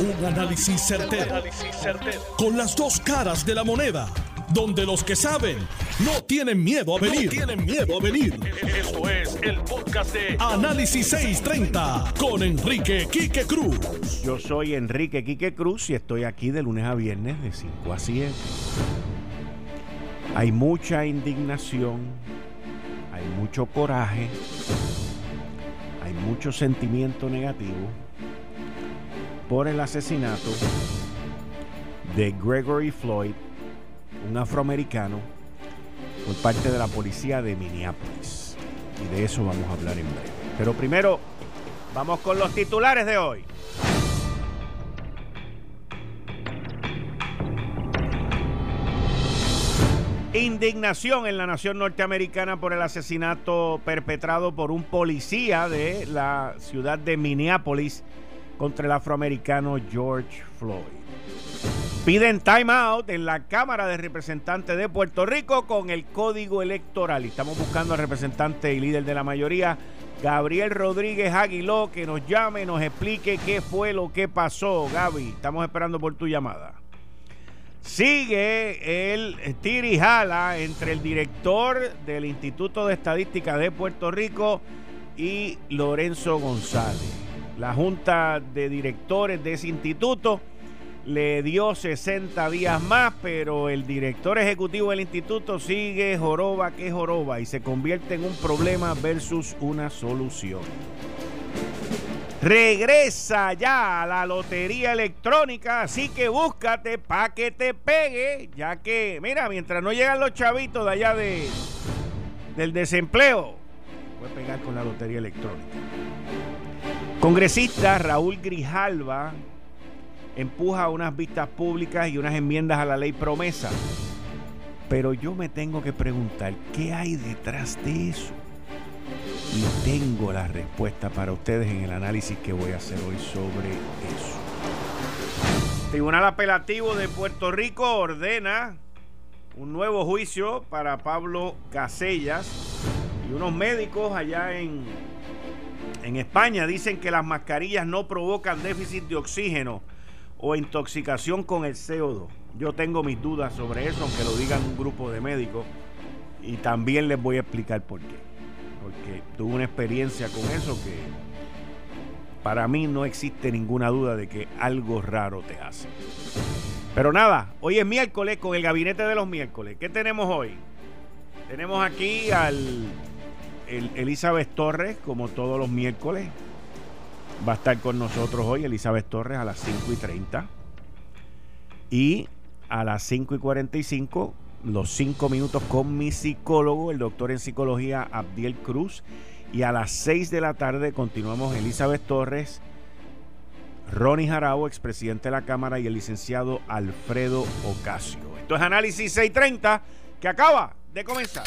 Un análisis certero, Con las dos caras de la moneda. Donde los que saben no tienen miedo a venir. tienen miedo a venir. Esto es el podcast de Análisis 630 con Enrique Quique Cruz. Yo soy Enrique Quique Cruz y estoy aquí de lunes a viernes de 5 a 7. Hay mucha indignación, hay mucho coraje, hay mucho sentimiento negativo por el asesinato de Gregory Floyd, un afroamericano, por parte de la policía de Minneapolis. Y de eso vamos a hablar en breve. Pero primero, vamos con los titulares de hoy. Indignación en la nación norteamericana por el asesinato perpetrado por un policía de la ciudad de Minneapolis contra el afroamericano George Floyd. Piden time out en la Cámara de Representantes de Puerto Rico con el código electoral. Y estamos buscando al representante y líder de la mayoría, Gabriel Rodríguez Aguiló, que nos llame, nos explique qué fue lo que pasó. Gaby, estamos esperando por tu llamada. Sigue el tirijala entre el director del Instituto de Estadística de Puerto Rico y Lorenzo González. La junta de directores de ese instituto le dio 60 días más, pero el director ejecutivo del instituto sigue joroba que joroba y se convierte en un problema versus una solución. Regresa ya a la lotería electrónica, así que búscate pa' que te pegue, ya que, mira, mientras no llegan los chavitos de allá de, del desempleo, voy a pegar con la lotería electrónica. Congresista Raúl Grijalva empuja unas vistas públicas y unas enmiendas a la ley promesa. Pero yo me tengo que preguntar, ¿qué hay detrás de eso? Y tengo la respuesta para ustedes en el análisis que voy a hacer hoy sobre eso. Tribunal Apelativo de Puerto Rico ordena un nuevo juicio para Pablo Casellas y unos médicos allá en en España dicen que las mascarillas no provocan déficit de oxígeno o intoxicación con el CO2. Yo tengo mis dudas sobre eso, aunque lo digan un grupo de médicos. Y también les voy a explicar por qué. Porque tuve una experiencia con eso que para mí no existe ninguna duda de que algo raro te hace. Pero nada, hoy es miércoles con el gabinete de los miércoles. ¿Qué tenemos hoy? Tenemos aquí al Elizabeth Torres, como todos los miércoles, va a estar con nosotros hoy. Elizabeth Torres a las 5 y 30. Y a las 5 y 45, los 5 minutos con mi psicólogo, el doctor en psicología Abdiel Cruz. Y a las 6 de la tarde continuamos Elizabeth Torres, Ronnie Jarabo, expresidente de la Cámara, y el licenciado Alfredo Ocasio. Esto es Análisis 630 que acaba de comenzar.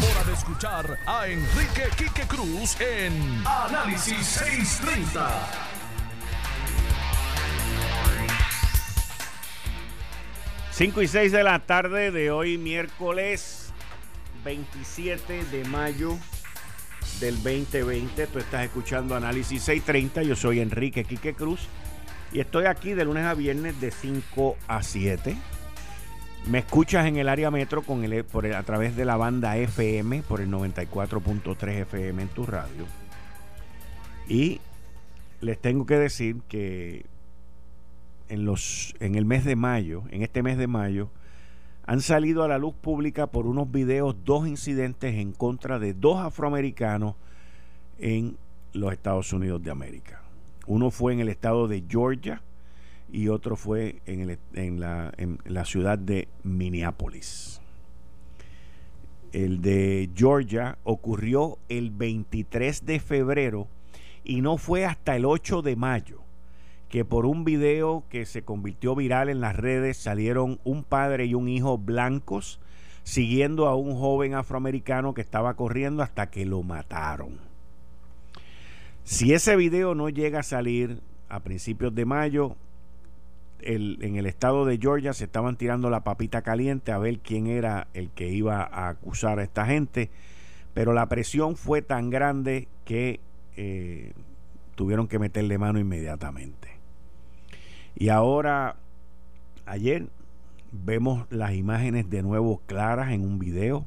hora de escuchar a Enrique Quique Cruz en Análisis 630. Cinco y 6 de la tarde de hoy, miércoles 27 de mayo del 2020. Tú estás escuchando Análisis 630. Yo soy Enrique Quique Cruz y estoy aquí de lunes a viernes de 5 a 7. Me escuchas en el área metro con el, por a través de la banda FM por el 94.3 FM en tu radio. Y les tengo que decir que en, los, en el mes de mayo, en este mes de mayo, han salido a la luz pública por unos videos dos incidentes en contra de dos afroamericanos en los Estados Unidos de América. Uno fue en el estado de Georgia y otro fue en, la, la ciudad de Minneapolis. El de Georgia ocurrió el 23 de febrero y no fue hasta el 8 de mayo que por un video que se convirtió viral en las redes salieron un padre y un hijo blancos siguiendo a un joven afroamericano que estaba corriendo hasta que lo mataron. Si ese video no llega a salir a principios de mayo, en el estado de Georgia se estaban tirando la papita caliente a ver quién era el que iba a acusar a esta gente, pero la presión fue tan grande que eh, tuvieron que meterle mano inmediatamente. Y ahora, ayer vemos las imágenes de nuevo claras en un video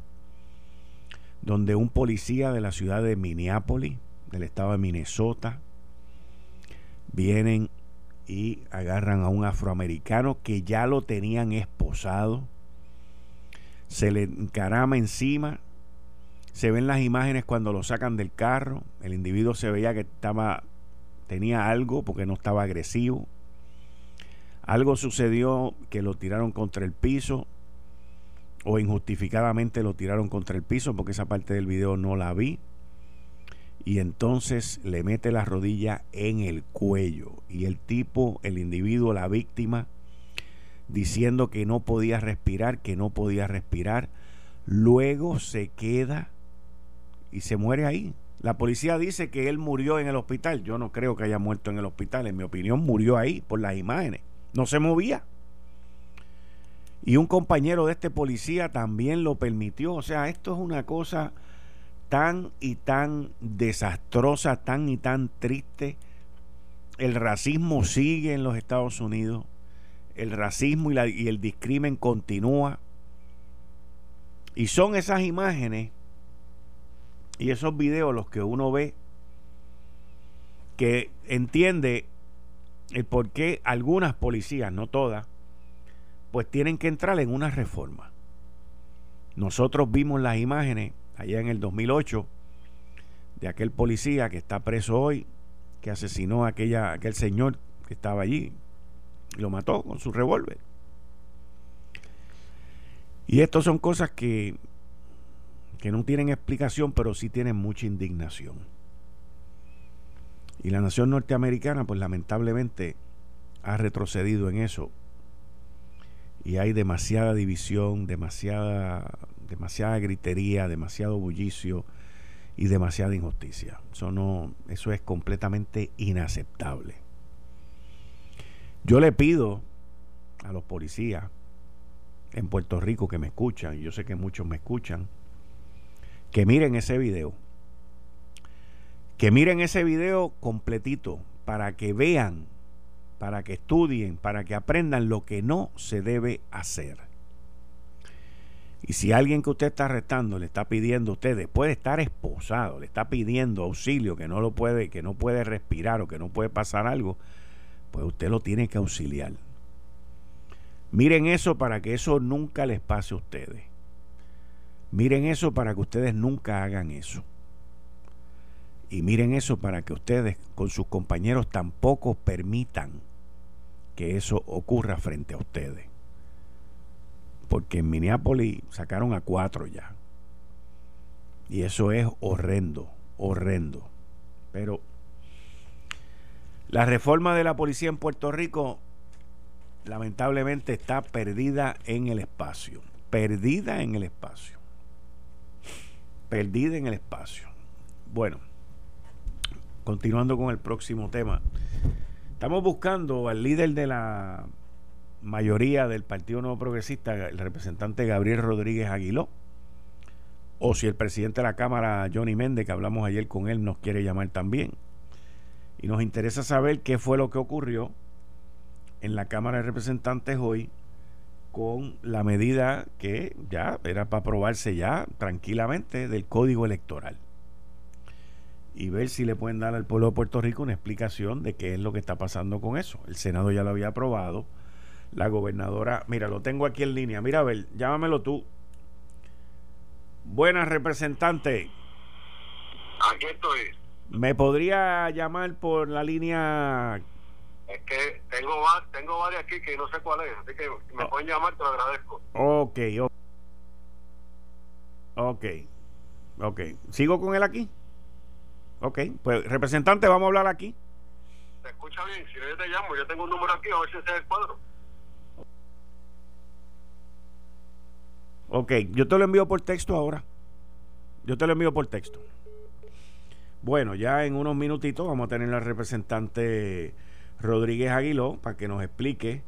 donde un policía de la ciudad de Minneapolis, del estado de Minnesota, vienen y agarran a un afroamericano que ya lo tenían esposado, se le encarama encima, se ven las imágenes cuando lo sacan del carro, el individuo se veía que estaba tenía algo porque no estaba agresivo. Algo sucedió que lo tiraron contra el piso o injustificadamente lo tiraron contra el piso porque esa parte del video no la vi. Y entonces le mete la rodilla en el cuello y el tipo, el individuo, la víctima, diciendo que no podía respirar, que no podía respirar, luego se queda y se muere ahí. La policía dice que él murió en el hospital. Yo no creo que haya muerto en el hospital. En mi opinión, murió ahí por las imágenes no se movía. Y un compañero de este policía también lo permitió. O sea, esto es una cosa tan y tan desastrosa, tan y tan triste. El racismo sigue en los Estados Unidos. El racismo y, el discrimen continúa. Y son esas imágenes y esos videos los que uno ve que entiende el por qué algunas policías, no todas, pues tienen que entrar en una reforma. Nosotros vimos las imágenes allá en el 2008 de aquel policía que está preso hoy, que asesinó a aquella, aquel señor que estaba allí, y lo mató con su revólver. Y estas son cosas que, que no tienen explicación, pero sí tienen mucha indignación. Y la nación norteamericana, pues lamentablemente, ha retrocedido en eso. Y hay demasiada división, demasiada, demasiada gritería, demasiado bullicio y demasiada injusticia. Eso, no, eso es completamente inaceptable. Yo le pido a los policías en Puerto Rico que me escuchan, y yo sé que muchos me escuchan, que miren ese video que miren ese video completito para que vean, para que estudien, para que aprendan lo que no se debe hacer. Y si alguien que usted está arrestando le está pidiendo a usted, después de estar esposado, le está pidiendo auxilio, que no lo puede, que no puede respirar o que no puede pasar algo, pues usted lo tiene que auxiliar. Miren eso para que eso nunca les pase a ustedes. Miren eso para que ustedes nunca hagan eso. Y miren eso para que ustedes con sus compañeros tampoco permitan que eso ocurra frente a ustedes. Porque en Minneapolis sacaron a cuatro ya. Y eso es horrendo, horrendo. Pero la reforma de la policía en Puerto Rico lamentablemente está perdida en el espacio. Perdida en el espacio. Perdida en el espacio. Bueno. Continuando con el próximo tema. Estamos buscando al líder de la mayoría del Partido Nuevo Progresista, el representante Gabriel Rodríguez Aguiló, o si el presidente de la Cámara, Johnny Méndez, que hablamos ayer con él, nos quiere llamar también. Y nos interesa saber qué fue lo que ocurrió en la Cámara de Representantes hoy con la medida que ya era para aprobarse ya tranquilamente del Código Electoral y ver si le pueden dar al pueblo de Puerto Rico una explicación de qué es lo que está pasando con eso. El Senado ya lo había aprobado. La gobernadora, mira, lo tengo aquí en línea. Mira, a ver, llámamelo tú. Buenas, representante. Aquí estoy. ¿Me podría llamar por la línea? Es que tengo, tengo varias aquí que no sé cuál es, así que me oh. pueden llamar, te lo agradezco. Ok, ok. Ok. ¿Sigo con él aquí? Ok, pues representante, vamos a hablar aquí. se escucha bien. Si no, yo te llamo. Yo tengo un número aquí, a ver si ese es el cuadro. Ok, yo te lo envío por texto ahora. Yo te lo envío por texto. Bueno, ya en unos minutitos vamos a tener al representante Rodríguez Aguiló para que nos explique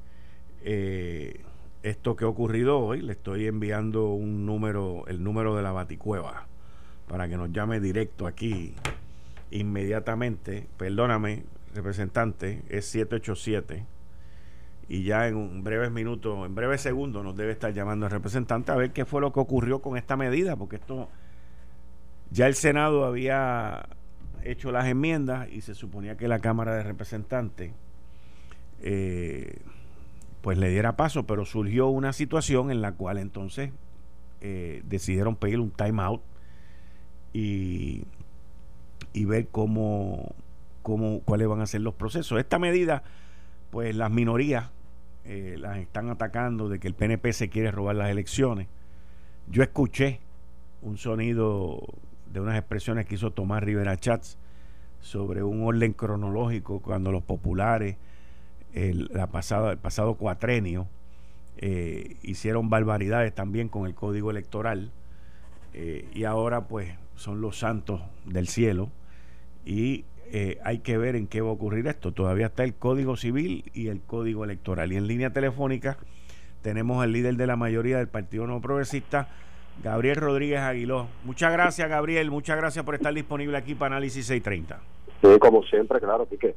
eh, esto que ha ocurrido hoy. Le estoy enviando un número, el número de la Baticueva, para que nos llame directo aquí inmediatamente. Perdóname, representante, es 787 y ya en un breves minutos, en breves segundos nos debe estar llamando el representante a ver qué fue lo que ocurrió con esta medida, porque esto ya el Senado había hecho las enmiendas y se suponía que la Cámara de Representantes eh, pues le diera paso, pero surgió una situación en la cual entonces eh, decidieron pedir un time out y, y ver cómo, cómo, cuáles van a ser los procesos. Esta medida, pues las minorías eh, las están atacando de que el PNP se quiere robar las elecciones. Yo escuché un sonido de unas expresiones que hizo Tomás Rivera Chats sobre un orden cronológico cuando los populares el, la pasada, el pasado cuatrenio eh, hicieron barbaridades también con el código electoral eh, y ahora pues son los santos del cielo y eh, hay que ver en qué va a ocurrir esto. Todavía está el Código Civil y el Código Electoral. Y en línea telefónica tenemos al líder de la mayoría del Partido No Progresista, Gabriel Rodríguez Aguiló. Muchas gracias, Gabriel. Muchas gracias por estar disponible aquí para Análisis 630. Sí, como siempre, claro, Piqué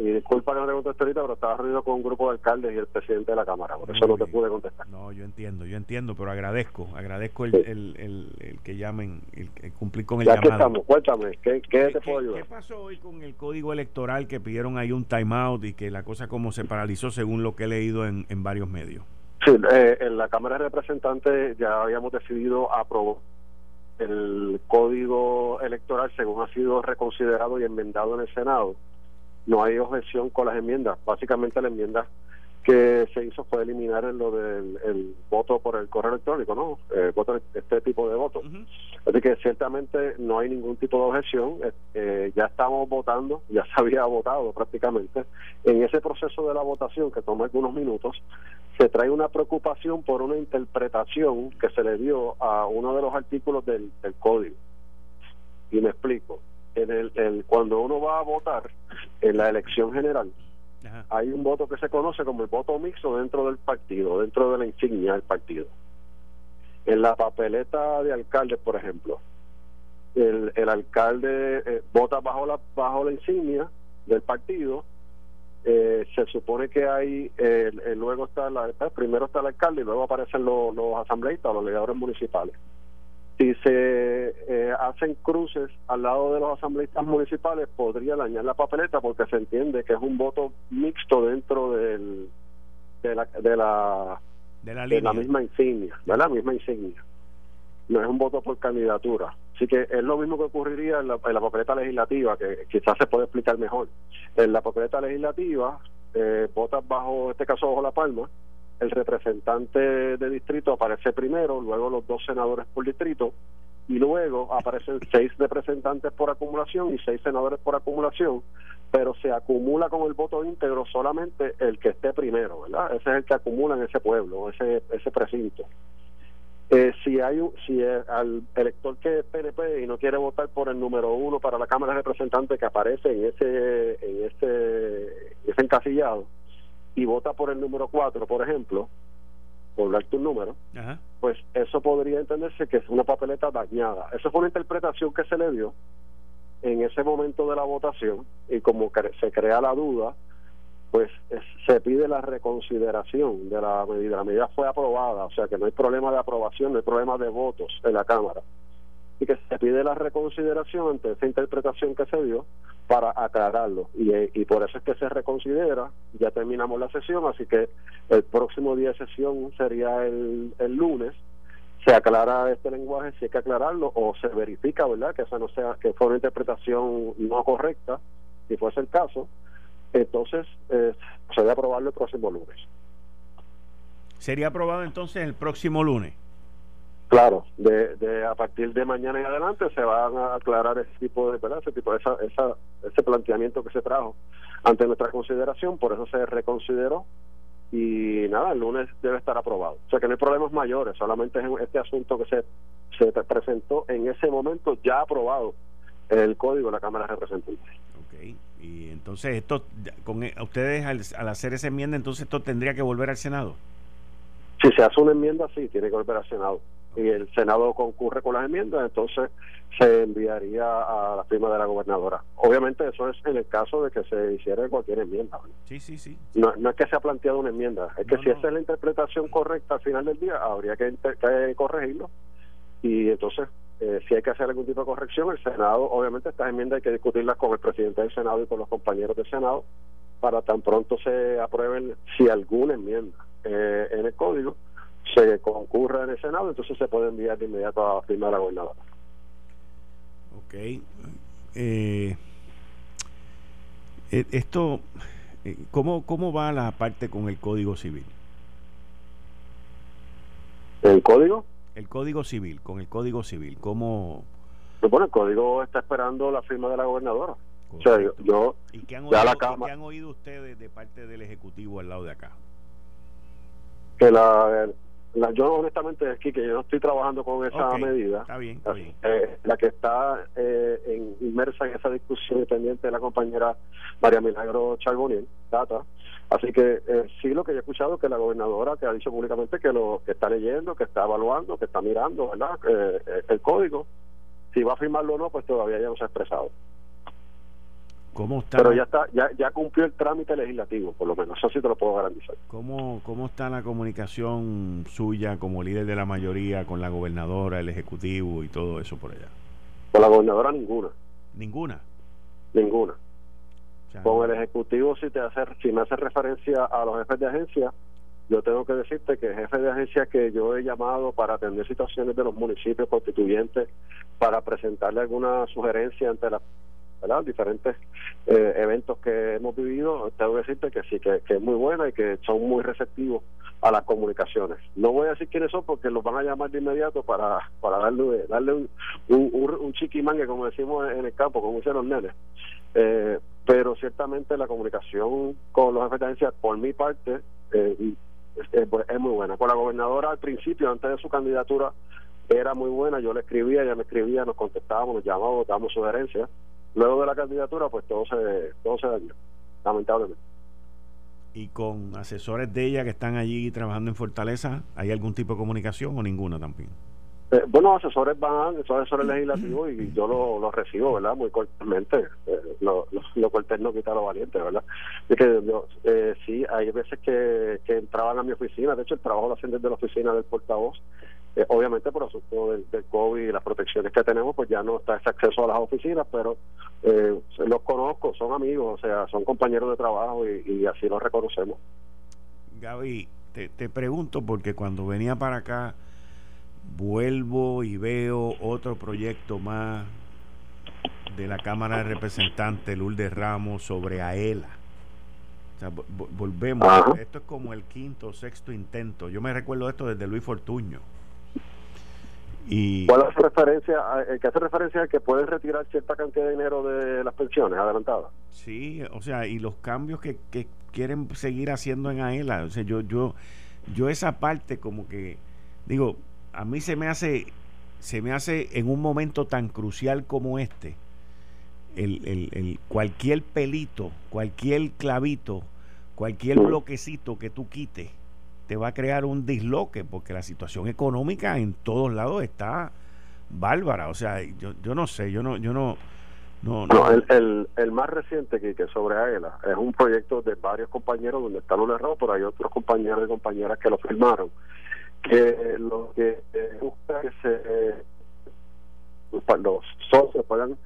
y disculpa que no te contesté ahorita, pero estaba reunido con un grupo de alcaldes y el presidente de la Cámara, por eso no te pude contestar. No, yo entiendo, yo entiendo, pero agradezco, agradezco el, el, el, que llamen, el, cumplir con el ya llamado. estamos, cuéntame, ¿qué, qué, te puedo ayudar? ¿Qué pasó hoy con el código electoral que pidieron ahí un timeout y que la cosa como se paralizó según lo que he leído en, en varios medios? Sí, eh, en la Cámara de Representantes ya habíamos decidido aprobar el código electoral según ha sido reconsiderado y enmendado en el Senado no hay objeción con las enmiendas. Básicamente la enmienda que se hizo fue eliminar lo del el voto por el correo electrónico, ¿no? Eh, voto, este tipo de votos. Así que ciertamente no hay ningún tipo de objeción. Eh, eh, ya estamos votando, ya se había votado prácticamente. En ese proceso de la votación, que toma algunos minutos, se trae una preocupación por una interpretación que se le dio a uno de los artículos del código. Y me explico en el, cuando uno va a votar en la elección general, hay un voto que se conoce como el voto mixto dentro del partido, dentro de la insignia del partido. En la papeleta de alcalde, por ejemplo, el, el alcalde eh, vota bajo la bajo la insignia del partido. Eh, se supone que hay, luego está la, primero está el alcalde y luego aparecen los, los asambleístas, los legisladores municipales si se eh, hacen cruces al lado de los asambleístas municipales, podría dañar la papeleta porque se entiende que es un voto mixto dentro del, de, la, de, la, de, la, misma insignia, de la misma insignia. No es un voto por candidatura. Así que es lo mismo que ocurriría en la, en la papeleta legislativa, que quizás se puede explicar mejor. En la papeleta legislativa, eh, votas bajo, este caso, bajo la palma, el representante de distrito aparece primero, luego los dos senadores por distrito, y luego aparecen seis representantes por acumulación y seis senadores por acumulación, pero se acumula con el voto íntegro solamente el que esté primero, ¿verdad? Ese es el que acumula en ese pueblo, ese, ese precinto. Eh, si hay un, si al elector que es PNP y no quiere votar por el número uno para la Cámara de Representantes que aparece en ese en ese, ese encasillado, y vota por el número 4, por ejemplo, por darte un número, pues eso podría entenderse que es una papeleta dañada. Eso fue una interpretación que se le dio en ese momento de la votación y como se crea la duda, pues se pide la reconsideración de la medida. La medida fue aprobada, o sea que no hay problema de aprobación, no hay problema de votos en la Cámara y que se pide la reconsideración ante esa interpretación que se dio para aclararlo. Y, y por eso es que se reconsidera. Ya terminamos la sesión así que el próximo día de sesión sería el, el lunes. Se aclara este lenguaje si hay que aclararlo o se verifica verdad que esa no sea que fue una interpretación no correcta si fuese el caso. Entonces eh, se debe aprobarlo el próximo lunes. Sería aprobado entonces el próximo lunes Claro, de, de a partir de mañana en adelante se van a aclarar ese tipo de, ¿verdad? ese tipo, esa, esa, ese planteamiento que se trajo ante nuestra consideración, por eso se reconsideró y nada, el lunes debe estar aprobado. O sea que no hay problemas mayores, solamente es este asunto que se, se presentó en ese momento ya aprobado el código de la Cámara de Representantes. Ok, y entonces esto, con e, ustedes al, al hacer esa enmienda, entonces esto tendría que volver al Senado. Si se hace una enmienda, sí, tiene que volver al Senado. Y el Senado concurre con las enmiendas, entonces se enviaría a la firma de la gobernadora. Obviamente eso es en el caso de que se hiciera cualquier enmienda. Sí, sí, sí. No, no es que se ha planteado una enmienda, es que si esa es la interpretación correcta al final del día, habría que, que corregirlo. Y entonces, eh, si hay que hacer algún tipo de corrección, el Senado, obviamente estas enmiendas hay que discutirlas con el presidente del Senado y con los compañeros del Senado para tan pronto se aprueben si alguna enmienda eh, en el código se concurra en el Senado, entonces se puede enviar de inmediato a firmar a la gobernadora. Ok. Eh, eh, esto, ¿cómo, ¿cómo va la parte con el Código Civil? ¿El Código? El Código Civil, con el Código Civil, ¿cómo...? Bueno, el Código está esperando la firma de la gobernadora. O sea, yo, ¿Y qué han, oído, la ¿qué han oído ustedes de parte del Ejecutivo al lado de acá? que la, yo honestamente aquí que yo no estoy trabajando con esa medida está bien, está bien. Eh, la que está eh, en, inmersa en esa discusión pendiente de la compañera María Milagro Charboniel Data. Así que eh, sí lo que yo he escuchado es que la gobernadora que ha dicho públicamente que lo que está leyendo que está evaluando que está mirando verdad el código. Si va a firmarlo o no pues todavía ya no se ha expresado está Pero ya está, ya, ya cumplió el trámite legislativo, por lo menos, eso sí te lo puedo garantizar. ¿Cómo, ¿Cómo está la comunicación suya como líder de la mayoría con la gobernadora, el ejecutivo y todo eso por allá? Con la gobernadora ninguna. ¿Ninguna? Ninguna. con el ejecutivo si te hace, si me hace referencia a los jefes de agencia, yo tengo que decirte que el jefe de agencia que yo he llamado para atender situaciones de los municipios constituyentes, para presentarle alguna sugerencia ante la ¿verdad? diferentes eh, eventos que hemos vivido, tengo que decirte que sí, que, es muy buena y que son muy receptivos a las comunicaciones. No voy a decir quiénes son porque los van a llamar de inmediato para, para darle, darle un, un, un, chiquimangue, como decimos en el campo, como dicen los nenes. Eh, pero ciertamente la comunicación con los jefes de por mi parte, eh, es, es muy buena. Con la gobernadora al principio, antes de su candidatura, era muy buena. Yo le escribía, ella me escribía, nos contestábamos, nos llamábamos, dábamos sugerencias luego de la candidatura, pues todo se, todo se dañó, lamentablemente. ¿Y con asesores de ella que están allí trabajando en Fortaleza, hay algún tipo de comunicación o ninguna también? Eh, bueno, asesores van, son asesores legislativos y yo los lo recibo, ¿verdad? Muy cordialmente. Eh, lo, lo, cortés no quita lo valiente, ¿verdad? Es que yo, eh, sí, hay veces que, que entraban a mi oficina, de hecho el trabajo lo hacen desde la oficina del portavoz, eh, obviamente por asunto del, del, COVID y las protecciones que tenemos, pues ya no está ese acceso a las oficinas, pero eh, los conozco, son amigos, o sea, son compañeros de trabajo y, así los reconocemos. Gaby, te, te pregunto porque cuando venía para acá, vuelvo y veo otro proyecto más de la Cámara de Representantes, Lourdes Ramos, sobre AELA. O sea, volvemos. Esto es como el quinto o sexto intento. Yo me recuerdo esto desde Luis Fortuño. Y... ¿Cuál hace referencia? El que hace referencia a que pueden retirar cierta cantidad de dinero de las pensiones adelantadas. Sí, o sea, y los cambios que, que quieren seguir haciendo en AELA. O sea, yo, yo, yo esa parte como que, digo, a mí se me hace, se me hace en un momento tan crucial como este, el, el, el cualquier pelito, cualquier clavito, cualquier bloquecito que tú quites te va a crear un disloque porque la situación económica en todos lados está bárbara. O sea, yo, yo no sé, yo no, yo no, no, no. el, el, el, más reciente que, que sobre AELA es un proyecto de varios compañeros donde están un error, pero hay otros compañeros y compañeras que lo firmaron. Que lo que busca es que se, los socios puedan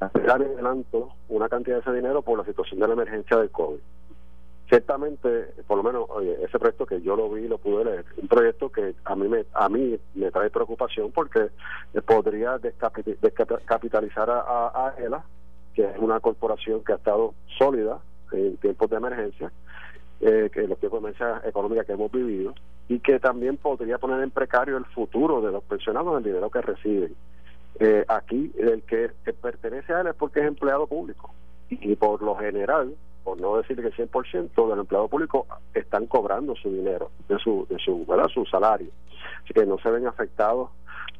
dar en adelanto una cantidad de ese dinero por la situación de la emergencia del COVID ciertamente, por lo menos ese proyecto que yo lo vi, lo pude leer, un proyecto que a mí me, a mí me trae preocupación porque podría descapitalizar a, a, ELA, que es una corporación que ha estado sólida en tiempos de emergencia, eh, en los tiempos de emergencia económica que hemos vivido, y que también podría poner en precario el futuro de los pensionados, el dinero que reciben. Eh, aquí el que, pertenece a él es porque es empleado público y por lo general, por no decir que el 100% del empleado público están cobrando su dinero, de su, de su, ¿verdad? su salario. Así que no se ven afectados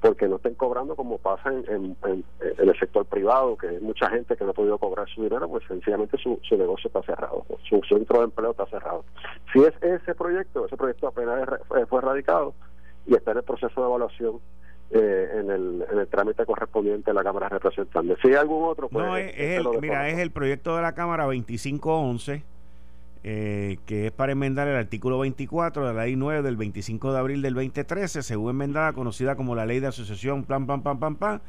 porque no estén cobrando como pasa en, el sector privado, que hay mucha gente que no ha podido cobrar su dinero, pues sencillamente su, su negocio está cerrado, su centro de empleo está cerrado. Si es ese proyecto, ese proyecto apenas fue radicado y está en el proceso de evaluación eh, en, el, en el trámite correspondiente a la Cámara de Representantes. Si hay algún otro, pues. No, es, el, mira, es el proyecto de la Cámara 2511. Eh, que es para enmendar el artículo 24 de la ley 9 del 25 de abril del 2013, según enmendada, conocida como la ley de asociación, plan, pam, pam, pam, pam,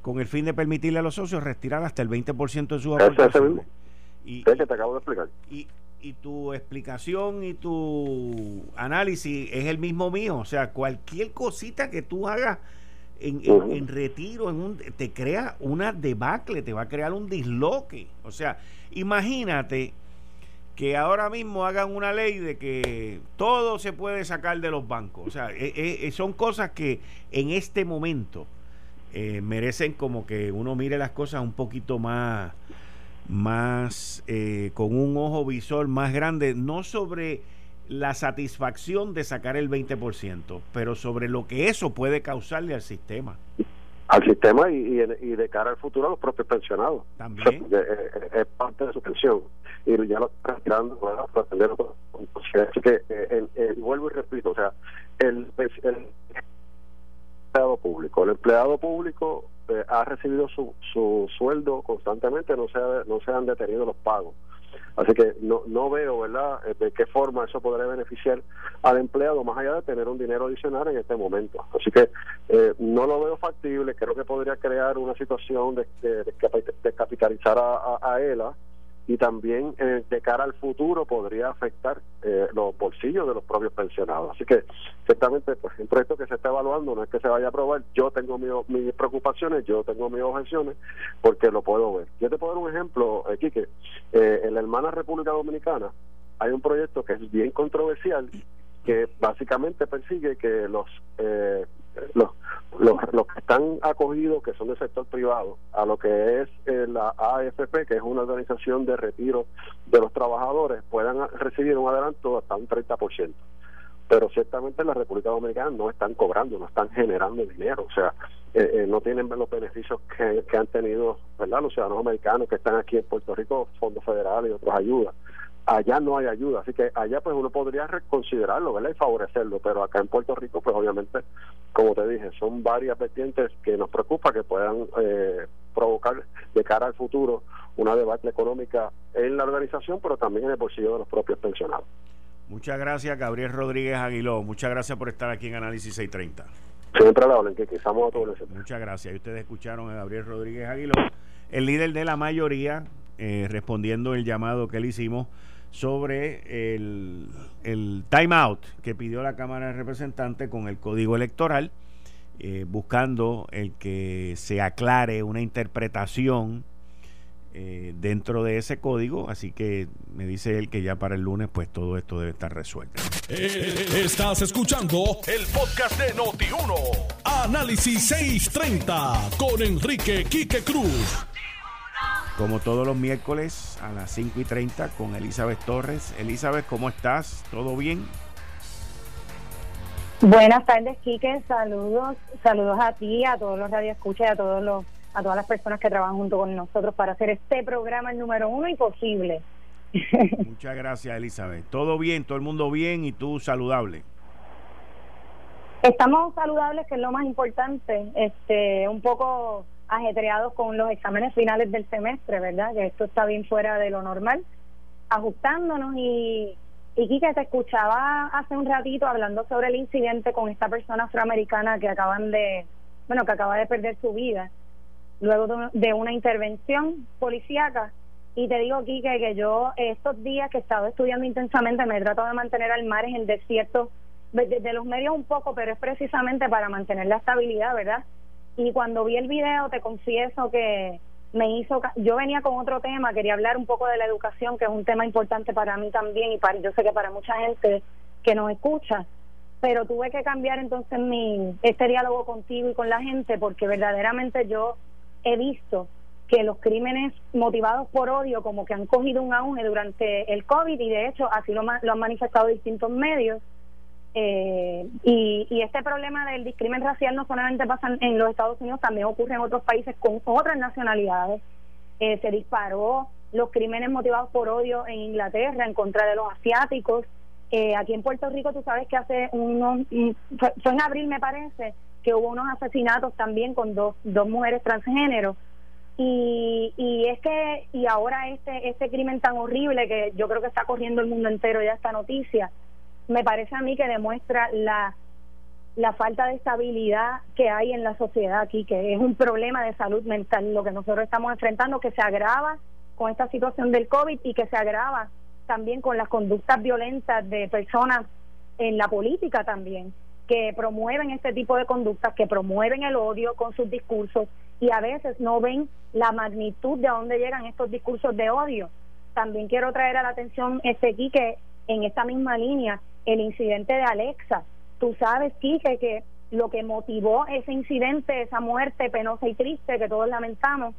con el fin de permitirle a los socios retirar hasta el 20% de sus aportaciones. Y, que te acabo de explicar. Y, y tu explicación y tu análisis es el mismo mío. O sea, cualquier cosita que tú hagas en, retiro, en un, te crea una debacle, te va a crear un disloque. O sea, imagínate que ahora mismo hagan una ley de que todo se puede sacar de los bancos. O sea, e, e, son cosas que en este momento eh, merecen como que uno mire las cosas un poquito más, más eh, con un ojo visor más grande, no sobre la satisfacción de sacar el 20%, pero sobre lo que eso puede causarle al sistema. Al sistema y, de cara al futuro a los propios pensionados. También. Eh, eh, es, parte de su pensión. Y ya lo están tirando para atender Así que, eh, vuelvo y repito, o sea, el, el empleado público, el empleado público ha recibido su, su sueldo constantemente, no se, no se han detenido los pagos Así que no, no veo, ¿verdad?, eh, de qué forma eso podría beneficiar al empleado, más allá de tener un dinero adicional en este momento. Así que eh, no lo veo factible, creo que podría crear una situación de, de, capitalizar a, a ELA y también eh, de cara al futuro podría afectar eh, los bolsillos de los propios pensionados. Así que ciertamente pues el proyecto que se está evaluando no es que se vaya a aprobar, yo tengo mis preocupaciones, yo tengo mis objeciones porque lo puedo ver. Yo te puedo dar un ejemplo, eh, Quique, eh, en la hermana República Dominicana hay un proyecto que es bien controversial que básicamente persigue que los eh, los, los, que están acogidos, que son del sector privado, a lo que es eh, la AFP, que es una organización de retiro de los trabajadores, puedan recibir un adelanto hasta un 30%. Pero ciertamente en la República Dominicana no están cobrando, no están generando dinero, o sea, eh, eh, no tienen los beneficios que, que han tenido ¿verdad? los ciudadanos americanos que están aquí en Puerto Rico, fondos federales y otras ayudas allá no hay ayuda, así que allá pues uno podría reconsiderarlo, ¿verdad? Y favorecerlo, pero acá en Puerto Rico pues obviamente, como te dije, son varias vertientes que nos preocupa que puedan eh, provocar de cara al futuro una debate económica en la organización, pero también en el bolsillo de los propios pensionados. Muchas gracias, Gabriel Rodríguez Aguiló. Muchas gracias por estar aquí en Análisis 630. Siempre la que estamos a todos Muchas gracias. Y ustedes escucharon a Gabriel Rodríguez Aguiló, el líder de la mayoría, eh, respondiendo el llamado que le hicimos sobre el, el time out que pidió la Cámara de Representantes con el Código Electoral, eh, buscando el que se aclare una interpretación eh, dentro de ese código, así que me dice él que ya para el lunes pues todo esto debe estar resuelto. Eh, estás escuchando el podcast de Noti1, Análisis 630 con Enrique Quique Cruz como todos los miércoles a las 5 y 30 con Elizabeth Torres. Elizabeth, ¿cómo estás? ¿Todo bien? Buenas tardes, Quique. Saludos, saludos a ti, a todos los radioescuchas, a todos los, a todas las personas que trabajan junto con nosotros para hacer este programa el número uno imposible. Muchas gracias, Elizabeth. Todo bien, todo el mundo bien y tú saludable. Estamos saludables, que es lo más importante. Este, un poco ajetreados con los exámenes finales del semestre, ¿verdad? Que esto está bien fuera de lo normal, ajustándonos y, y Kike, te escuchaba hace un ratito hablando sobre el incidente con esta persona afroamericana que acaban de, bueno, que acaba de perder su vida luego de, una intervención policíaca. Y te digo, Kike, que yo estos días que he estado estudiando intensamente me he tratado de mantener al margen de ciertos, de, de los medios un poco, pero es precisamente para mantener la estabilidad, ¿verdad? Y cuando vi el video, te confieso que me hizo. Yo venía con otro tema, quería hablar un poco de la educación, que es un tema importante para mí también y para, yo sé que para mucha gente que nos escucha. pero tuve que cambiar entonces mi este diálogo contigo y con la gente porque verdaderamente yo he visto que los crímenes motivados por odio como que han cogido un auge durante el COVID y de hecho así lo, lo han manifestado distintos medios eh, y, este problema del discrimen racial no solamente pasa en los Estados Unidos, también ocurre en otros países con otras nacionalidades. Eh, se disparó los crímenes motivados por odio en Inglaterra en contra de los asiáticos. Eh, aquí en Puerto Rico, tú sabes que hace unos, fue, en abril me parece, que hubo unos asesinatos también con dos, dos mujeres transgénero. Y, y es que, y ahora este, este crimen tan horrible que yo creo que está corriendo el mundo entero ya esta noticia, me parece a mí que demuestra la, la falta de estabilidad que hay en la sociedad aquí, que es un problema de salud mental lo que nosotros estamos enfrentando, que se agrava con esta situación del COVID y que se agrava también con las conductas violentas de personas en la política también, que promueven este tipo de conductas, que promueven el odio con sus discursos y a veces no ven la magnitud de a dónde llegan estos discursos de odio. También quiero traer a la atención este aquí que en esta misma línea el incidente de Alexa. Tú sabes, Kike, que lo que motivó ese incidente, esa muerte penosa y triste que todos lamentamos,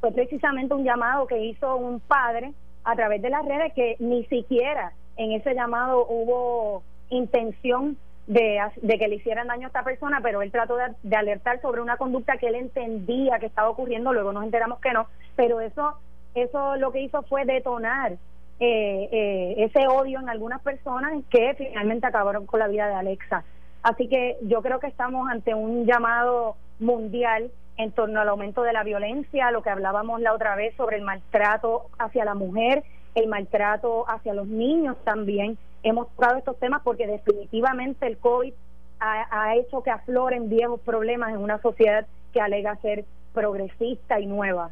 fue precisamente un llamado que hizo un padre a través de las redes que ni siquiera en ese llamado hubo intención de, de que le hicieran daño a esta persona, pero él trató de, de, alertar sobre una conducta que él entendía que estaba ocurriendo, luego nos enteramos que no, pero eso, eso lo que hizo fue detonar eh, eh, ese odio en algunas personas que finalmente acabaron con la vida de Alexa. Así que yo creo que estamos ante un llamado mundial en torno al aumento de la violencia, lo que hablábamos la otra vez sobre el maltrato hacia la mujer, el maltrato hacia los niños también. Hemos tocado estos temas porque definitivamente el COVID ha, hecho que afloren viejos problemas en una sociedad que alega ser progresista y nueva.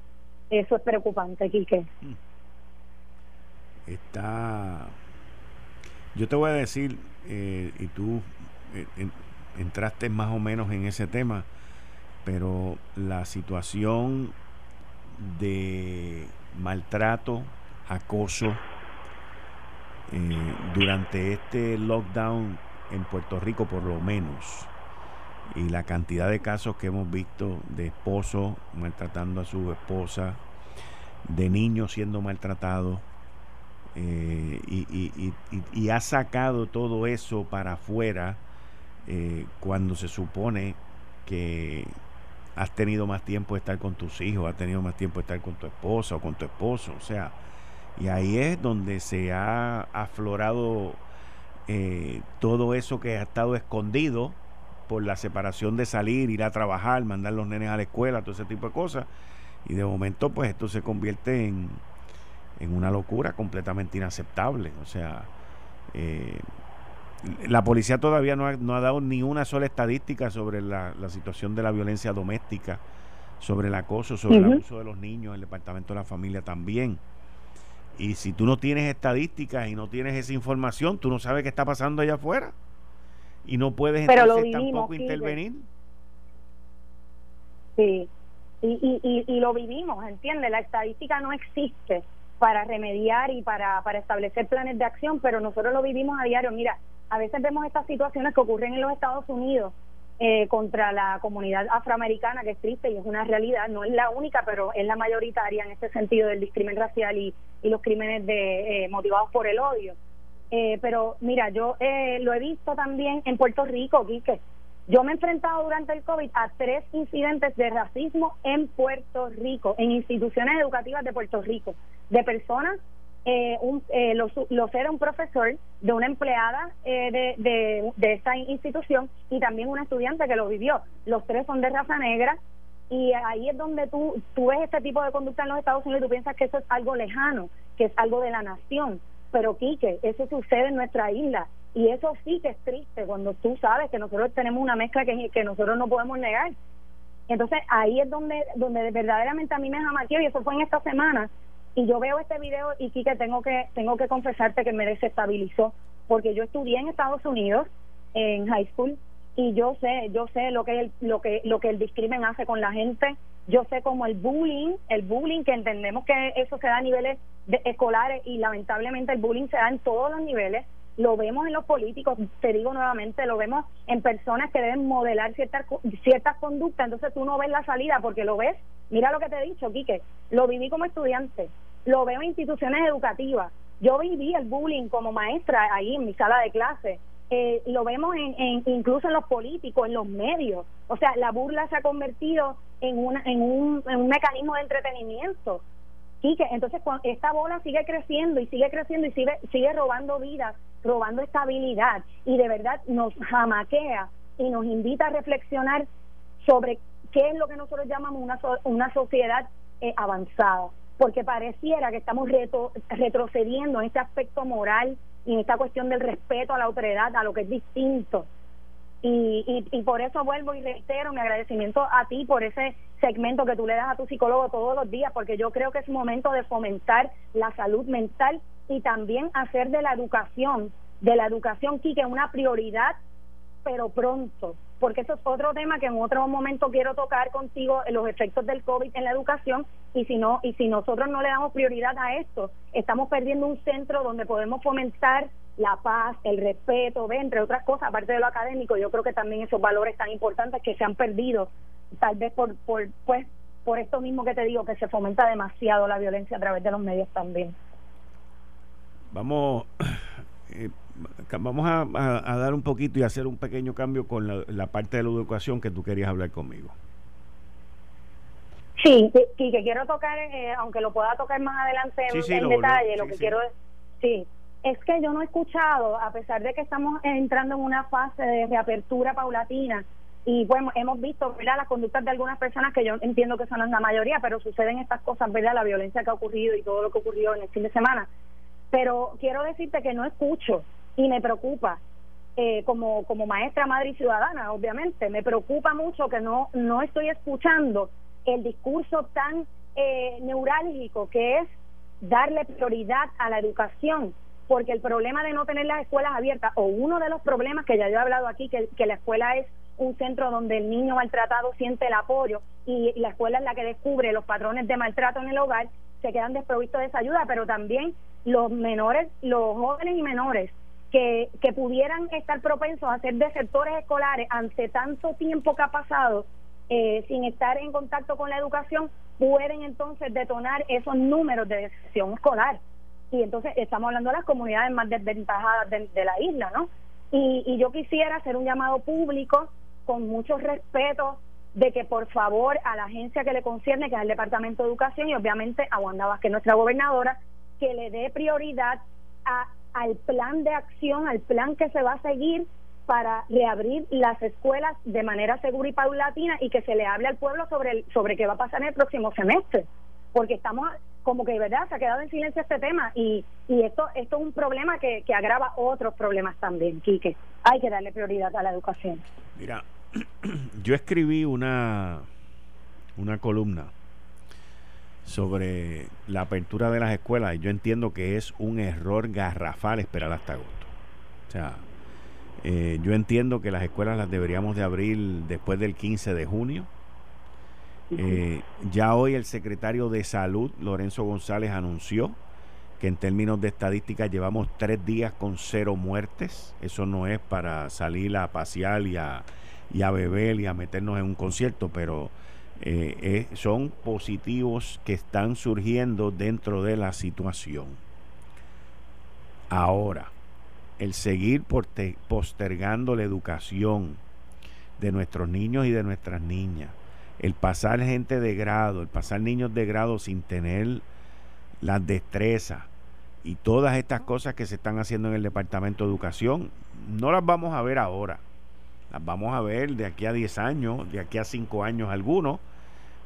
Eso es preocupante, Quique. Mm está... Yo te voy a decir, eh, y tú eh, entraste más o menos en ese tema, pero la situación de maltrato, acoso, eh, durante este lockdown en Puerto Rico por lo menos, y la cantidad de casos que hemos visto de esposos maltratando a su esposa, de niños siendo maltratados, eh, y, ha sacado todo eso para afuera eh, cuando se supone que has tenido más tiempo de estar con tus hijos, has tenido más tiempo de estar con tu esposa o con tu esposo, o sea, y ahí es donde se ha aflorado eh, todo eso que ha estado escondido por la separación de salir, ir a trabajar, mandar los nenes a la escuela, todo ese tipo de cosas, y de momento pues esto se convierte en en una locura completamente inaceptable. O sea, eh, la policía todavía no ha, no ha, dado ni una sola estadística sobre la, situación de la violencia doméstica, sobre el acoso, sobre el abuso de los niños, el departamento de la familia también. Y si tú no tienes estadísticas y no tienes esa información, tú no sabes qué está pasando allá afuera. Y no puedes entonces tampoco intervenir. Sí, y, y, y, y lo vivimos, ¿entiendes? La estadística no existe para remediar y para, para establecer planes de acción, pero nosotros lo vivimos a diario. Mira, a veces vemos estas situaciones que ocurren en los Estados Unidos eh, contra la comunidad afroamericana, que es triste y es una realidad, no es la única, pero es la mayoritaria en este sentido del discrimen racial y, y los crímenes de, eh, motivados por el odio. Eh, pero mira, yo lo he visto también en Puerto Rico, Quique. Yo me he enfrentado durante el COVID a tres incidentes de racismo en Puerto Rico, en instituciones educativas de Puerto Rico, de personas, eh, un, eh, los, un profesor de una empleada eh, de, de, de institución y también un estudiante que lo vivió. Los tres son de raza negra y ahí es donde tú, tú ves este tipo de conducta en los Estados Unidos y tú piensas que eso es algo lejano, que es algo de la nación. Pero Quique, eso sucede en nuestra isla y eso sí que es triste cuando tú sabes que nosotros tenemos una mezcla que, que nosotros no podemos negar. Entonces ahí es donde donde verdaderamente a mí me jamaqueó y eso fue en esta semana y yo veo este video y que tengo que tengo que confesarte que me desestabilizó porque yo estudié en Estados Unidos en high school y yo sé yo sé lo que el, lo que lo que el discrimen hace con la gente yo sé como el bullying el bullying que entendemos que eso se da a niveles de escolares y lamentablemente el bullying se da en todos los niveles lo vemos en los políticos, te digo nuevamente, lo vemos en personas que deben modelar ciertas ciertas conductas, entonces tú no ves la salida porque lo ves, mira lo que te he dicho, Quique, lo viví como estudiante, lo veo en instituciones educativas, yo viví el bullying como maestra ahí en mi sala de clase, eh, lo vemos en, incluso en los políticos, en los medios. O sea, la burla se ha convertido en, una, en, un, en un mecanismo de entretenimiento. Y que entonces cuando esta bola sigue creciendo y sigue creciendo y sigue, sigue robando vidas, robando estabilidad y de verdad nos jamaquea y nos invita a reflexionar sobre qué es lo que nosotros llamamos una, una sociedad eh, avanzada, porque pareciera que estamos retrocediendo en este aspecto moral, y en esta cuestión del respeto a la autoridad, a lo que es distinto. Y, y, por eso vuelvo y reitero mi agradecimiento a ti por ese segmento que tú le das a tu psicólogo todos los días, porque yo creo que es momento de fomentar la salud mental y también hacer de la educación, de la educación, Kike, una prioridad, pero pronto, porque eso es otro tema que en otro momento quiero tocar contigo, los efectos del COVID en la educación, y si no, y si nosotros no le damos prioridad a esto, estamos perdiendo un centro donde podemos fomentar la paz, el respeto, entre otras cosas, aparte de lo académico, yo creo que también esos valores tan importantes que se han perdido, tal vez por, por pues por esto mismo que te digo, que se fomenta demasiado la violencia a través de los medios también. Vamos, eh, vamos a, dar un poquito y hacer un pequeño cambio con la, parte de la educación que tú querías hablar conmigo. Sí, y que quiero tocar, eh, aunque lo pueda tocar más adelante en, detalle, lo, que quiero es, sí, es que yo no he escuchado, a pesar de que estamos entrando en una fase de reapertura paulatina, y bueno, hemos visto ¿verdad? las conductas de algunas personas que yo entiendo que son la mayoría, pero suceden estas cosas, ¿verdad? La violencia que ha ocurrido y todo lo que ocurrió en el fin de semana. Pero quiero decirte que no escucho y me preocupa eh, como como maestra madre y ciudadana obviamente me preocupa mucho que no no estoy escuchando el discurso tan eh, neurálgico que es darle prioridad a la educación porque el problema de no tener las escuelas abiertas o uno de los problemas que ya yo he hablado aquí que, la escuela es un centro donde el niño maltratado siente el apoyo y la escuela es la que descubre los patrones de maltrato en el hogar se quedan desprovistos de esa ayuda pero también los menores los jóvenes y menores que, que pudieran estar propensos a ser desertores escolares ante tanto tiempo que ha pasado eh, sin estar en contacto con la educación, pueden entonces detonar esos números de deserción escolar. Y entonces estamos hablando de las comunidades más desventajadas de, la isla, ¿no? Y, y yo quisiera hacer un llamado público con mucho respeto de que por favor a la agencia que le concierne, que es el Departamento de Educación, y obviamente a Wanda Vázquez, nuestra gobernadora, que le dé prioridad a al plan de acción, al plan que se va a seguir para reabrir las escuelas de manera segura y paulatina y que se le hable al pueblo sobre sobre qué va a pasar en el próximo semestre porque estamos como que de verdad se ha quedado en silencio este tema y, y esto esto es un problema que, que agrava otros problemas también Quique hay que darle prioridad a la educación mira yo escribí una una columna sobre la apertura de las escuelas, yo entiendo que es un error garrafal esperar hasta agosto. O sea, eh, yo entiendo que las escuelas las deberíamos de abrir después del 15 de junio. Eh, ya hoy el secretario de Salud, Lorenzo González, anunció que en términos de estadística llevamos tres días con cero muertes. Eso no es para salir a pasear y a, y a beber y a meternos en un concierto, pero eh, eh, son positivos que están surgiendo dentro de la situación. Ahora, el seguir postergando la educación de nuestros niños y de nuestras niñas, el pasar gente de grado, el pasar niños de grado sin tener las destrezas y todas estas cosas que se están haciendo en el Departamento de Educación, no las vamos a ver ahora. Las vamos a ver de aquí a 10 años, de aquí a 5 años algunos,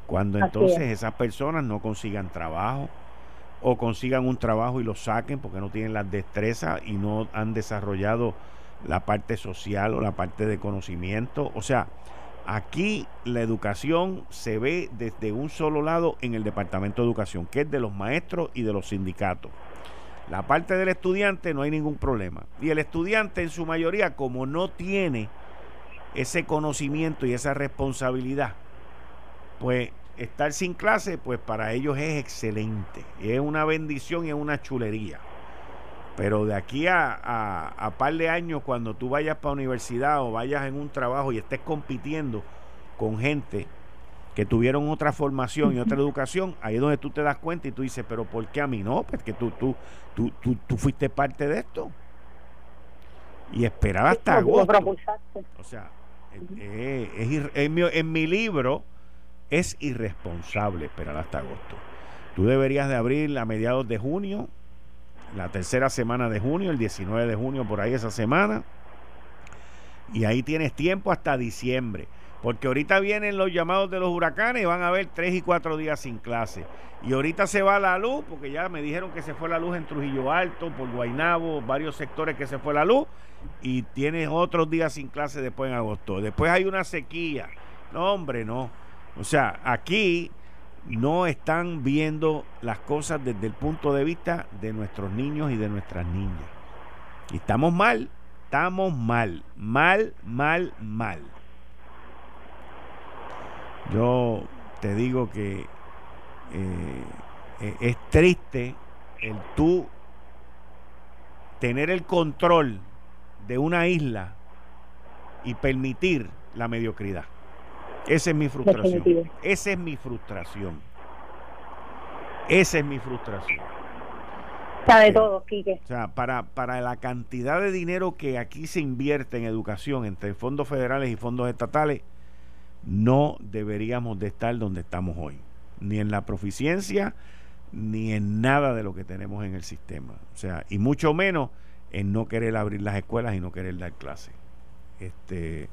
cuando entonces esas personas no consigan trabajo o consigan un trabajo y lo saquen porque no tienen las destrezas y no han desarrollado la parte social o la parte de conocimiento. O sea, aquí la educación se ve desde un solo lado en el Departamento de Educación, que es de los maestros y de los sindicatos. La parte del estudiante no hay ningún problema. Y el estudiante en su mayoría, como no tiene ese conocimiento y esa responsabilidad, pues estar sin clase, pues para ellos es excelente. Es una bendición y es una chulería. Pero de aquí a, a, par de años, cuando tú vayas para universidad o vayas en un trabajo y estés compitiendo con gente que tuvieron otra formación y otra educación, ahí es donde tú te das cuenta y tú dices, pero ¿por qué a mí no? Pues que tú, tú, tú, tú, tú fuiste parte de esto. Y esperaba hasta agosto. O sea, es, en, mi, en mi libro es irresponsable esperar hasta agosto. Tú deberías de abrir a mediados de junio, la tercera semana de junio, el 19 de junio, por ahí esa semana. Y ahí tienes tiempo hasta diciembre. Porque ahorita vienen los llamados de los huracanes y van a haber tres y cuatro días sin clase. Y ahorita se va la luz, porque ya me dijeron que se fue la luz en Trujillo Alto, por Guainabo, varios sectores que se fue la luz. Y tienes otros días sin clase después en agosto. Después hay una sequía. No, hombre, no. O sea, aquí no están viendo las cosas desde el punto de vista de nuestros niños y de nuestras niñas. Y estamos mal, estamos mal, mal, mal, mal. Yo te digo que eh, e-, es triste el tú tener el control de una isla y permitir la mediocridad. Esa es mi frustración. Esa es mi frustración. Esa es mi frustración. Sabe todo, Quique. O sea, para, para la cantidad de dinero que aquí se invierte en educación entre fondos federales y fondos estatales, no deberíamos de estar donde estamos hoy. Ni en la proficiencia, ni en nada de lo que tenemos en el sistema. O sea, y mucho menos en no querer abrir las escuelas y no querer dar clases. Este,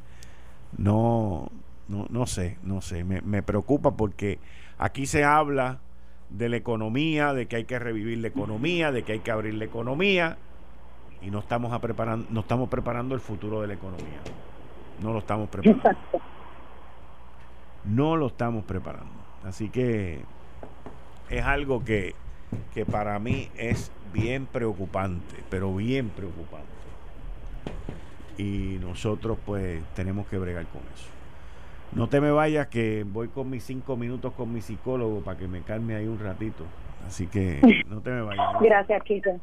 no, no, no sé, no sé, me, me preocupa porque aquí se habla de la economía, de que hay que revivir la economía, de que hay que abrir la economía y no estamos, a preparando, no estamos preparando el futuro de la economía. No lo estamos preparando. No lo estamos preparando. Así que es algo que, que para mí es bien preocupante, pero bien preocupante. Y nosotros pues tenemos que bregar con eso. No te me vayas que voy con mis cinco minutos con mi psicólogo para que me calme ahí un ratito. Así que no te me vayas. Gracias, Kiko.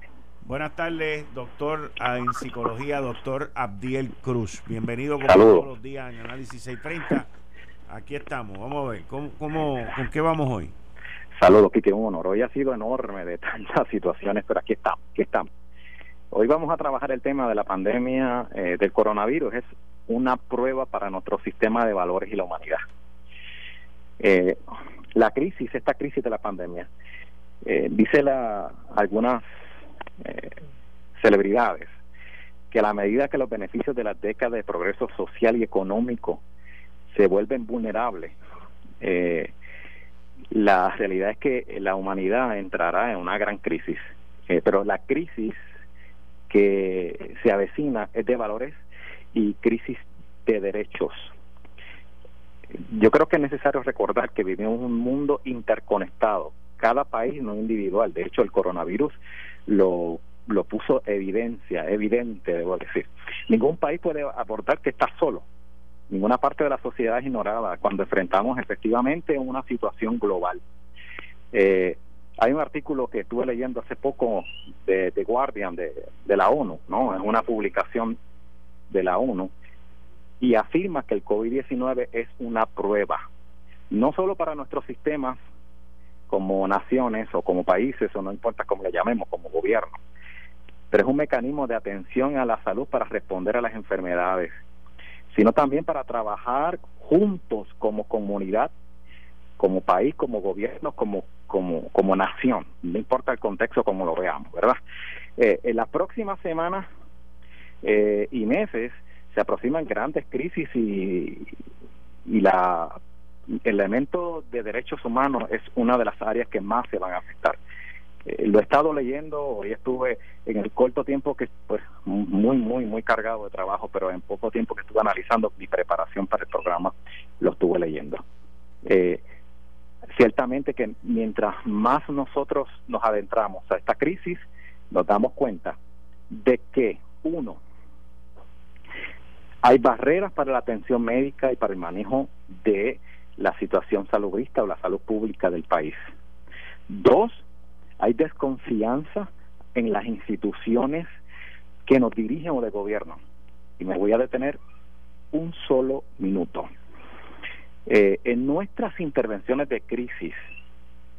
Buenas tardes, doctor en psicología, doctor Abdiel Cruz. Bienvenido como todos los días en Análisis 630. Aquí estamos, vamos a ver, ¿cómo, cómo, ¿con qué vamos hoy? Saludos, Kike, un honor. Hoy ha sido enorme de tantas situaciones, pero aquí estamos, aquí estamos. Hoy vamos a trabajar el tema de la pandemia eh, del coronavirus. Es una prueba para nuestro sistema de valores y la humanidad. Eh, la crisis, esta crisis de la pandemia, eh, dice la, algunas eh, celebridades que a la medida que los beneficios de las décadas de progreso social y económico se vuelven vulnerables, la realidad es que la humanidad entrará en una gran crisis. pero la crisis que se avecina es de valores y crisis de derechos. Yo creo que es necesario recordar que vivimos un mundo interconectado, cada país no individual. De hecho, el coronavirus lo, lo puso evidencia, evidente, debo decir. Ningún país puede aportar que está solo. Ninguna parte de la sociedad es ignorada cuando enfrentamos efectivamente una situación global. Eh, hay un artículo que estuve leyendo hace poco de, The Guardian de, de la ONU, ¿no? Es una publicación de la ONU y afirma que el COVID-19 es una prueba, no solo para nuestros sistemas como naciones o como países, o no importa cómo le llamemos, como gobierno, pero es un mecanismo de atención a la salud para responder a las enfermedades, sino también para trabajar juntos como comunidad, como país, como gobierno, como como como nación, no importa el contexto como lo veamos, ¿verdad? Eh, en las próximas semanas eh, y meses se aproximan grandes crisis y, y la el elemento de derechos humanos es una de las áreas que más se van a afectar. Eh, lo he estado leyendo, hoy estuve en el corto tiempo que pues muy muy muy cargado de trabajo, pero en poco tiempo que estuve analizando mi preparación para el programa lo estuve leyendo. Eh, ciertamente que mientras más nosotros nos adentramos a esta crisis, nos damos cuenta de que uno hay barreras para la atención médica y para el manejo de la situación salubrista o la salud pública del país. Dos, hay desconfianza en las instituciones que nos dirigen o de gobierno. Y me voy a detener un solo minuto. Eh, en nuestras intervenciones de crisis,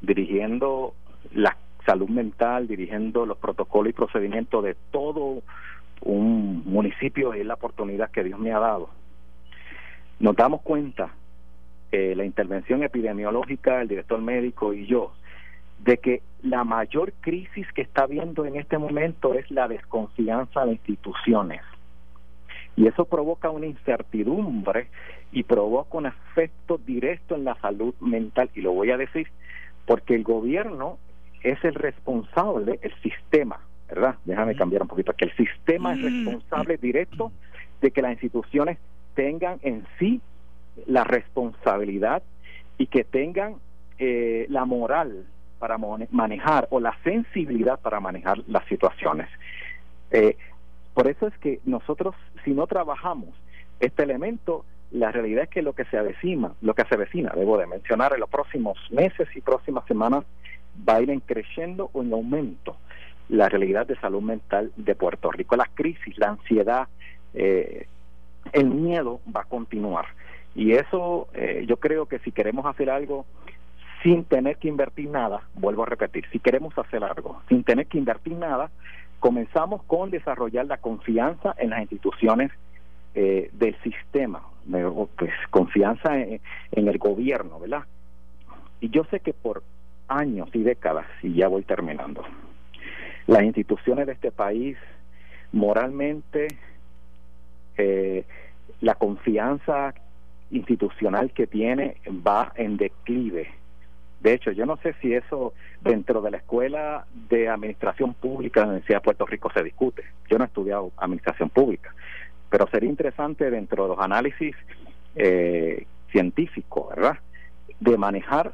dirigiendo la salud mental, dirigiendo los protocolos y procedimientos de todo un municipio, es la oportunidad que Dios me ha dado. Nos damos cuenta, eh, la intervención epidemiológica, el director médico y yo, de que la mayor crisis que está habiendo en este momento es la desconfianza de instituciones. Y eso provoca una incertidumbre y provoca un efecto directo en la salud mental. Y lo voy a decir porque el gobierno es el responsable, el sistema, ¿verdad? Déjame cambiar un poquito, que el sistema es responsable directo de que las instituciones tengan en sí la responsabilidad y que tengan eh, la moral para manejar o la sensibilidad para manejar las situaciones. Eh, por eso es que nosotros, si no trabajamos este elemento, la realidad es que lo que se avecina, lo que se avecina, debo de mencionar, en los próximos meses y próximas semanas va a ir en creciendo o en aumento la realidad de salud mental de Puerto Rico. La crisis, la ansiedad, eh, el miedo va a continuar. Y eso eh, yo creo que si queremos hacer algo sin tener que invertir nada, vuelvo a repetir, si queremos hacer algo sin tener que invertir nada, comenzamos con desarrollar la confianza en las instituciones eh, del sistema, pues confianza en, el gobierno, ¿verdad? Y yo sé que por años y décadas, y ya voy terminando, las instituciones de este país moralmente, eh, la confianza institucional que tiene va en declive de hecho, yo no sé si eso dentro de la escuela de administración pública de la Universidad de Puerto Rico se discute. Yo no he estudiado administración pública, pero sería interesante dentro de los análisis eh, científicos, ¿verdad? De manejar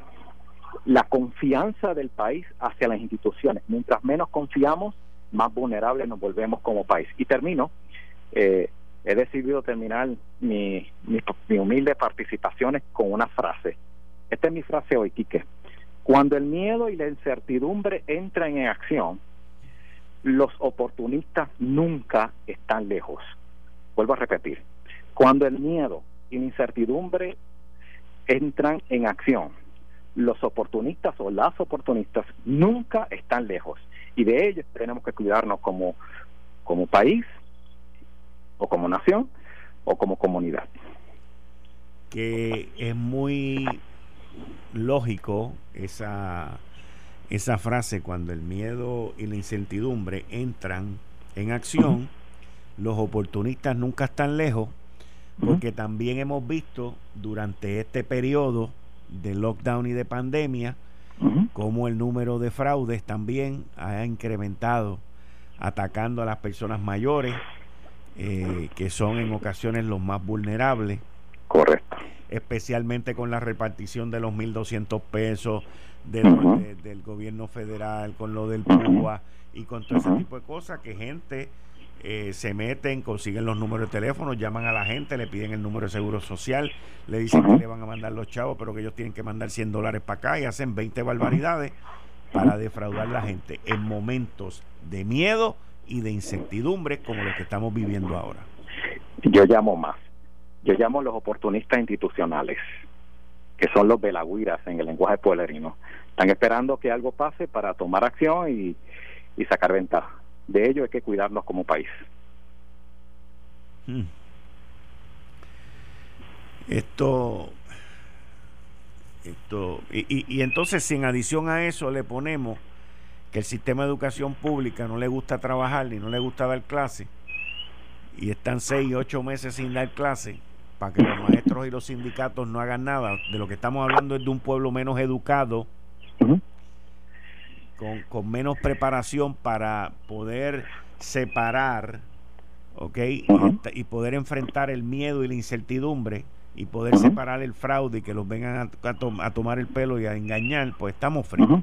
la confianza del país hacia las instituciones. Mientras menos confiamos, más vulnerables nos volvemos como país. Y termino, eh, he decidido terminar mi, mi, mi humilde participaciones con una frase. Esta es mi frase hoy, Quique. Cuando el miedo y la incertidumbre entran en acción, los oportunistas nunca están lejos. Vuelvo a repetir, cuando el miedo y la incertidumbre entran en acción, los oportunistas o las oportunistas nunca están lejos. Y de ellos tenemos que cuidarnos como, como país o como nación o como comunidad. Que es muy lógico esa, esa frase cuando el miedo y la incertidumbre entran en acción, los oportunistas nunca están lejos, porque también hemos visto durante este periodo de lockdown y de pandemia, como el número de fraudes también ha incrementado, atacando a las personas mayores, eh, que son en ocasiones los más vulnerables. Correcto. Especialmente con la repartición de los 1.200 pesos de, del gobierno federal, con lo del PUA y con todo ese tipo de cosas que gente eh, se meten, consiguen los números de teléfono, llaman a la gente, le piden el número de seguro social, le dicen que le van a mandar los chavos, pero que ellos tienen que mandar 100 dólares para acá y hacen 20 barbaridades para defraudar a la gente en momentos de miedo y de incertidumbre como los que estamos viviendo ahora. Yo llamo más yo llamo los oportunistas institucionales, que son los velagüiras en el lenguaje pueblerino. Están esperando que algo pase para tomar acción y, sacar ventaja. De ello hay que cuidarnos como país. Hmm. Esto, esto y, y, entonces si en adición a eso le ponemos que el sistema de educación pública no le gusta trabajar ni no le gusta dar clase y están seis, ocho meses sin dar clase, para que los maestros y los sindicatos no hagan nada. De lo que estamos hablando es de un pueblo menos educado, con, menos preparación para poder separar, ¿ok? y, poder enfrentar el miedo y la incertidumbre y poder separar el fraude y que los vengan a, tomar el pelo y a engañar, pues estamos fríos.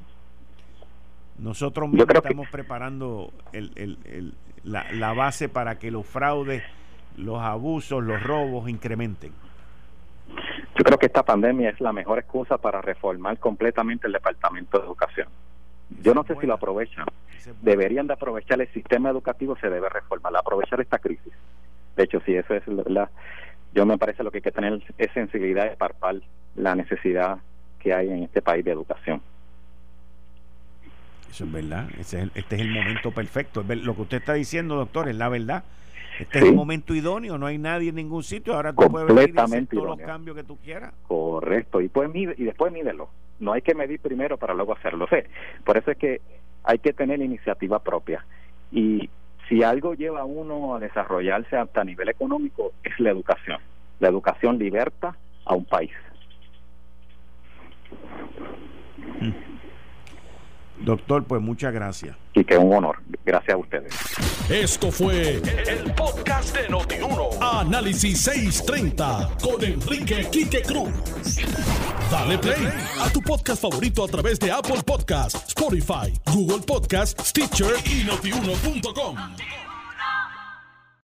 Nosotros mismos estamos preparando la, la base para que los fraudes los abusos, los robos incrementen? Yo creo que esta pandemia es la mejor excusa para reformar completamente el Departamento de Educación. Yo no sé si lo aprovechan. deberían de aprovechar el sistema educativo, se debe reformar, aprovechar esta crisis. De hecho, sí, eso es la, yo me parece lo que hay que tener es sensibilidad de parpar la necesidad que hay en este país de educación. Eso es verdad, este es el momento perfecto. Lo que usted está diciendo, doctor, es la verdad. Este es el momento idóneo, no hay nadie en ningún sitio. Ahora tú puedes venir y todos los cambios que tú quieras. Correcto, y, pues y después mídelo. No hay que medir primero para luego hacerlo. por eso es que hay que tener iniciativa propia. Y si algo lleva a uno a desarrollarse hasta a nivel económico, es la educación. La educación liberta a un país. Mm. Doctor, pues muchas gracias. Y que un honor. Gracias a ustedes. Esto fue el, podcast de Notiuno. Análisis 630 con Enrique Quique Cruz. Dale play a tu podcast favorito a través de Apple Podcasts, Spotify, Google Podcasts, Stitcher y notiuno.com.